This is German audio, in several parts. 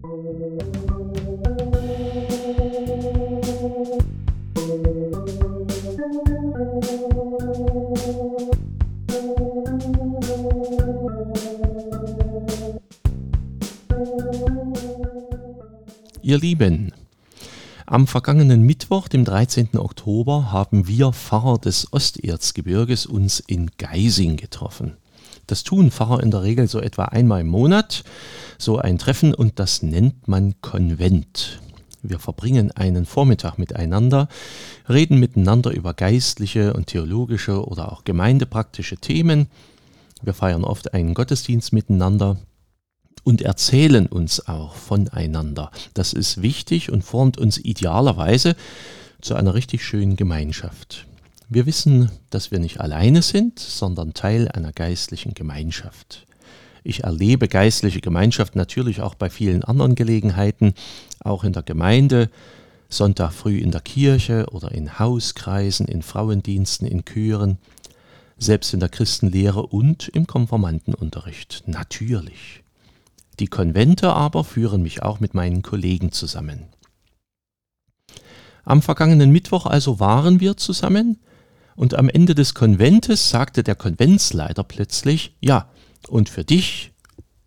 Ihr Lieben, am vergangenen Mittwoch, dem 13. Oktober, haben wir Pfarrer des Osterzgebirges uns in Geising getroffen. Das tun Pfarrer in der Regel so etwa einmal im Monat, so ein Treffen und das nennt man Konvent. Wir verbringen einen Vormittag miteinander, reden miteinander über geistliche und theologische oder auch gemeindepraktische Themen. Wir feiern oft einen Gottesdienst miteinander, und erzählen uns auch voneinander. Das ist wichtig und formt uns idealerweise zu einer richtig schönen Gemeinschaft. Wir wissen, dass wir nicht alleine sind, sondern Teil einer geistlichen Gemeinschaft. Ich erlebe geistliche Gemeinschaft natürlich auch bei vielen anderen Gelegenheiten, auch in der Gemeinde, Sonntag früh in der Kirche oder in Hauskreisen, in Frauendiensten, in Chören, selbst in der Christenlehre und im Konformantenunterricht. Natürlich. Die Konvente aber führen mich auch mit meinen Kollegen zusammen. Am vergangenen Mittwoch also waren wir zusammen und am Ende des Konventes sagte der Konventsleiter plötzlich, ja, und für dich,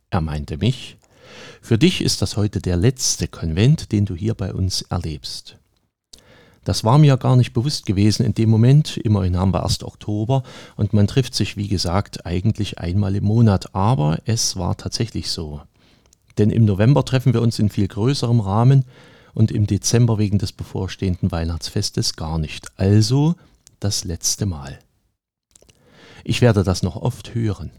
er meinte mich, für dich ist das heute der letzte Konvent, den du hier bei uns erlebst. Das war mir gar nicht bewusst gewesen in dem Moment. Immerhin haben wir erst Oktober und man trifft sich, wie gesagt, eigentlich einmal im Monat. Aber es war tatsächlich so. Denn im November treffen wir uns in viel größerem Rahmen und im Dezember wegen des bevorstehenden Weihnachtsfestes gar nicht. Also das letzte Mal. Ich werde das noch oft hören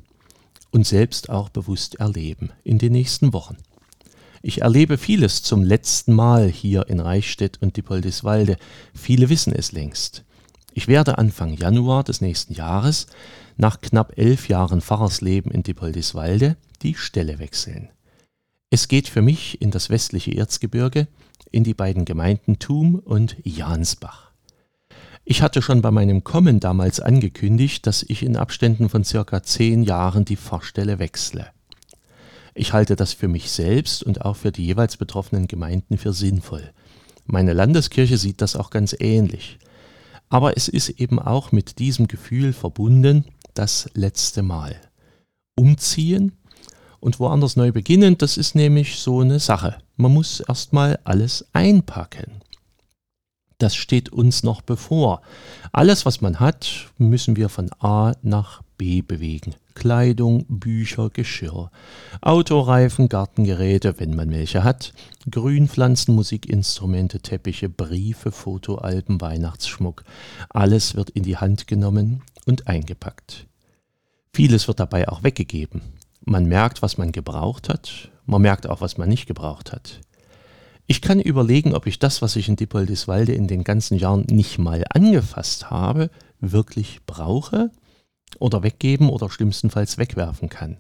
und selbst auch bewusst erleben in den nächsten Wochen. Ich erlebe vieles zum letzten Mal hier in Reichstätt und Dippoldiswalde. Viele wissen es längst. Ich werde Anfang Januar des nächsten Jahres, nach knapp elf Jahren Pfarrersleben in Dippoldiswalde, die Stelle wechseln. Es geht für mich in das westliche Erzgebirge, in die beiden Gemeinden Thum und Jansbach. Ich hatte schon bei meinem Kommen damals angekündigt, dass ich in Abständen von circa zehn Jahren die Pfarrstelle wechsle. Ich halte das für mich selbst und auch für die jeweils betroffenen Gemeinden für sinnvoll. Meine Landeskirche sieht das auch ganz ähnlich. Aber es ist eben auch mit diesem Gefühl verbunden, das letzte Mal. Umziehen und woanders neu beginnen, das ist nämlich so eine Sache. Man muss erstmal alles einpacken. Das steht uns noch bevor. Alles, was man hat, müssen wir von A nach B bewegen. Kleidung, Bücher, Geschirr, Autoreifen, Gartengeräte, wenn man welche hat, Grünpflanzen, Musikinstrumente, Teppiche, Briefe, Fotoalben, Weihnachtsschmuck. Alles wird in die Hand genommen und eingepackt. Vieles wird dabei auch weggegeben. Man merkt, was man gebraucht hat. Man merkt auch, was man nicht gebraucht hat. Ich kann überlegen, ob ich das, was ich in Dippoldiswalde in den ganzen Jahren nicht mal angefasst habe, wirklich brauche oder weggeben oder schlimmstenfalls wegwerfen kann.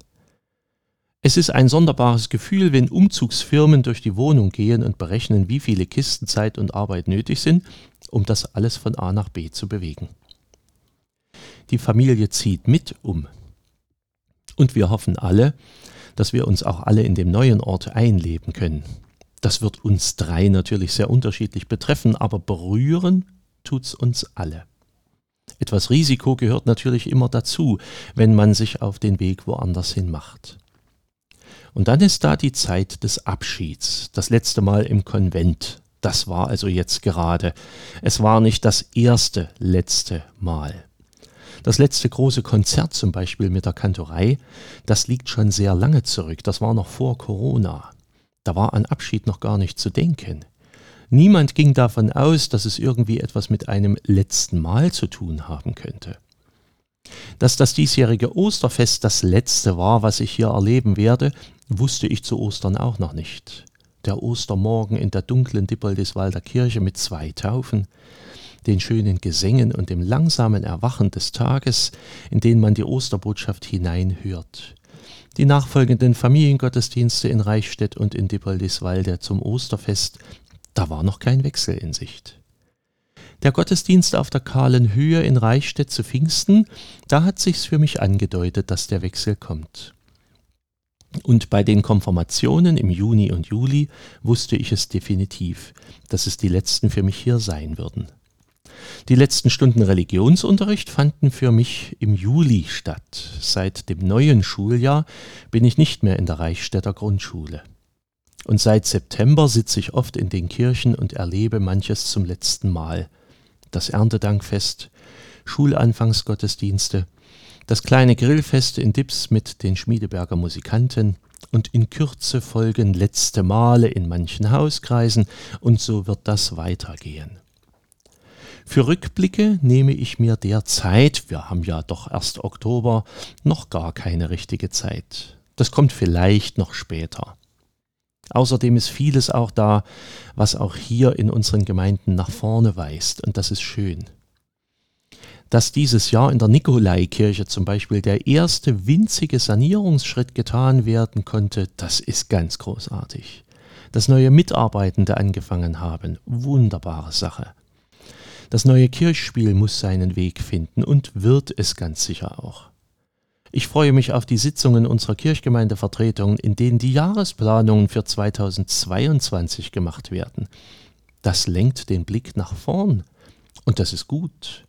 Es ist ein sonderbares Gefühl, wenn Umzugsfirmen durch die Wohnung gehen und berechnen, wie viele Kisten Zeit und Arbeit nötig sind, um das alles von A nach B zu bewegen. Die Familie zieht mit um. Und wir hoffen alle, dass wir uns auch alle in dem neuen Ort einleben können. Das wird uns drei natürlich sehr unterschiedlich betreffen, aber berühren tut's uns alle. Etwas Risiko gehört natürlich immer dazu, wenn man sich auf den Weg woanders hin macht. Und dann ist da die Zeit des Abschieds, das letzte Mal im Konvent. Das war also jetzt gerade. Es war nicht das erste letzte Mal. Das letzte große Konzert zum Beispiel mit der Kantorei, das liegt schon sehr lange zurück. Das war noch vor Corona. Da war an Abschied noch gar nicht zu denken. Niemand ging davon aus, dass es irgendwie etwas mit einem letzten Mal zu tun haben könnte. Dass das diesjährige Osterfest das letzte war, was ich hier erleben werde, wusste ich zu Ostern auch noch nicht. Der Ostermorgen in der dunklen Dippoldiswalder Kirche mit zwei Taufen, den schönen Gesängen und dem langsamen Erwachen des Tages, in den man die Osterbotschaft hineinhört. Die nachfolgenden Familiengottesdienste in Reichstätt und in Dippoldiswalde zum Osterfest, da war noch kein Wechsel in Sicht. Der Gottesdienst auf der kahlen Höhe in Reichstätt zu Pfingsten, da hat sich's für mich angedeutet, dass der Wechsel kommt. Und bei den Konfirmationen im Juni und Juli wusste ich es definitiv, dass es die letzten für mich hier sein würden. Die letzten Stunden Religionsunterricht fanden für mich im Juli statt. Seit dem neuen Schuljahr bin ich nicht mehr in der Reichstädter Grundschule. Und seit September sitze ich oft in den Kirchen und erlebe manches zum letzten Mal. Das Erntedankfest, Schulanfangsgottesdienste, das kleine Grillfest in Dips mit den Schmiedeberger Musikanten und in Kürze folgen letzte Male in manchen Hauskreisen und so wird das weitergehen. Für Rückblicke nehme ich mir derzeit, wir haben ja doch erst Oktober, noch gar keine richtige Zeit. Das kommt vielleicht noch später. Außerdem ist vieles auch da, was auch hier in unseren Gemeinden nach vorne weist, und das ist schön. Dass dieses Jahr in der Nikolaikirche zum Beispiel der erste winzige Sanierungsschritt getan werden konnte, das ist ganz großartig. Dass neue Mitarbeitende angefangen haben, wunderbare Sache. Das neue Kirchspiel muss seinen Weg finden und wird es ganz sicher auch. Ich freue mich auf die Sitzungen unserer Kirchgemeindevertretungen, in denen die Jahresplanungen für 2022 gemacht werden. Das lenkt den Blick nach vorn. Und das ist gut.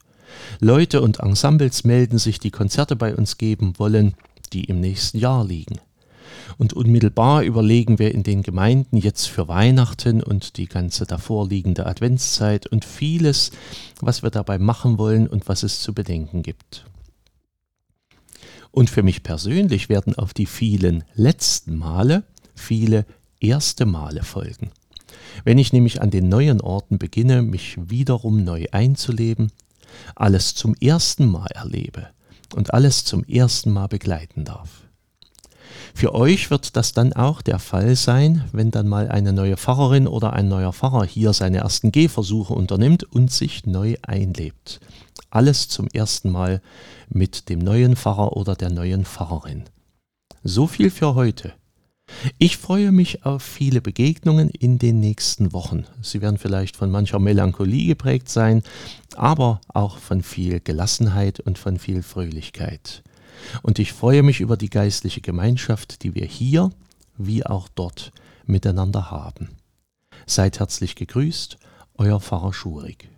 Leute und Ensembles melden sich, die Konzerte bei uns geben wollen, die im nächsten Jahr liegen. Und unmittelbar überlegen wir in den Gemeinden jetzt für Weihnachten und die ganze davorliegende Adventszeit und vieles, was wir dabei machen wollen und was es zu bedenken gibt. Und für mich persönlich werden auf die vielen letzten Male viele erste Male folgen. Wenn ich nämlich an den neuen Orten beginne, mich wiederum neu einzuleben, alles zum ersten Mal erlebe und alles zum ersten Mal begleiten darf. Für euch wird das dann auch der Fall sein, wenn dann mal eine neue Pfarrerin oder ein neuer Pfarrer hier seine ersten Gehversuche unternimmt und sich neu einlebt. Alles zum ersten Mal mit dem neuen Pfarrer oder der neuen Pfarrerin. So viel für heute. Ich freue mich auf viele Begegnungen in den nächsten Wochen. Sie werden vielleicht von mancher Melancholie geprägt sein, aber auch von viel Gelassenheit und von viel Fröhlichkeit. Und ich freue mich über die geistliche Gemeinschaft, die wir hier wie auch dort miteinander haben. Seid herzlich gegrüßt, euer Pfarrer Schurig.